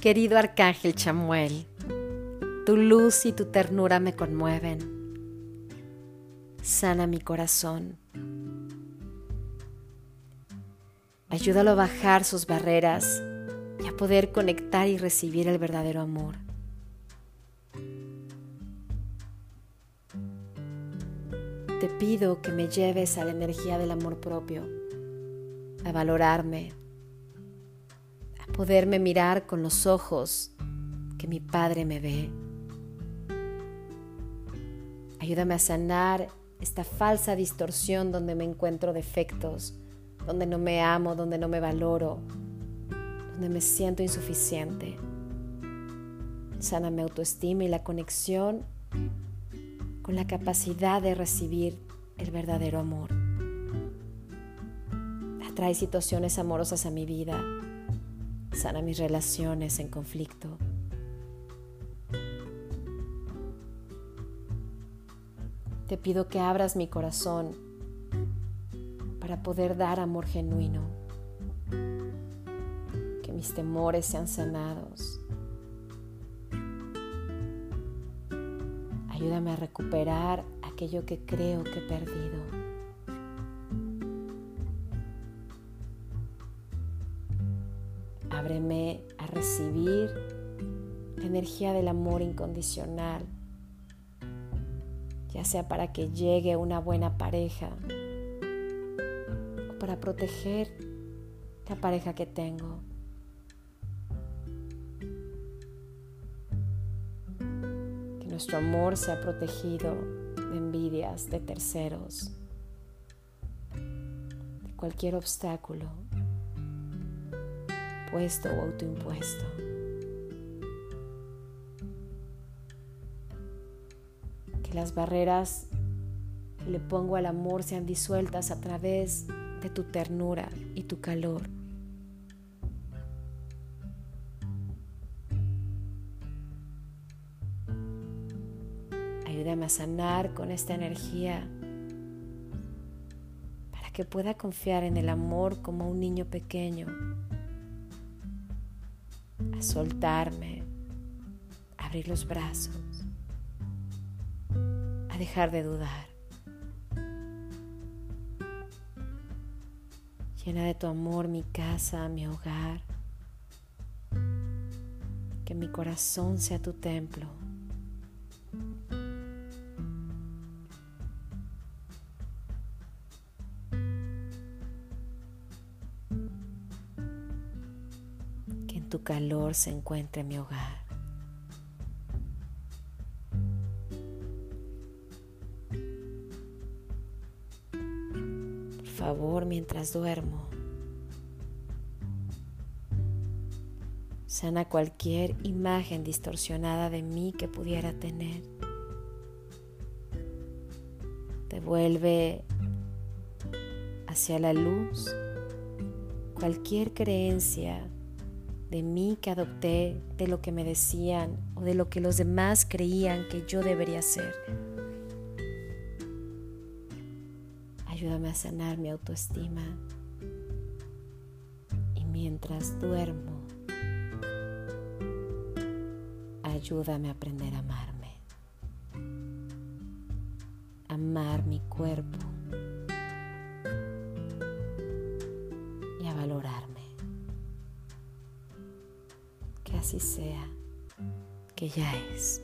Querido Arcángel Chamuel, tu luz y tu ternura me conmueven. Sana mi corazón. Ayúdalo a bajar sus barreras y a poder conectar y recibir el verdadero amor. Te pido que me lleves a la energía del amor propio, a valorarme, poderme mirar con los ojos que mi Padre me ve. Ayúdame a sanar esta falsa distorsión donde me encuentro defectos, donde no me amo, donde no me valoro, donde me siento insuficiente. Sana mi autoestima y la conexión con la capacidad de recibir el verdadero amor. Atrae situaciones amorosas a mi vida. Sana mis relaciones en conflicto. Te pido que abras mi corazón para poder dar amor genuino. Que mis temores sean sanados. Ayúdame a recuperar aquello que creo que he perdido. Ábreme a recibir la energía del amor incondicional ya sea para que llegue una buena pareja o para proteger la pareja que tengo. Que nuestro amor sea protegido de envidias de terceros, de cualquier obstáculo, puesto o autoimpuesto. que las barreras que le pongo al amor sean disueltas a través de tu ternura y tu calor. Ayúdame a sanar con esta energía para que pueda confiar en el amor como un niño pequeño, a soltarme, a abrir los brazos dejar de dudar. Llena de tu amor mi casa, mi hogar. Que mi corazón sea tu templo. Tu calor se encuentre mi hogar. favor mientras duermo. Sana cualquier imagen distorsionada de mí que pudiera tener. Devuelve hacia la luz cualquier creencia de mí que adopté, de lo que me decían o de lo que los demás creían que yo debería ser. Ayúdame a sanar mi autoestima. Y mientras duermo, ayúdame a aprender a amarme. Amar mi cuerpo. Y a valorarme. Así sea, que ya es.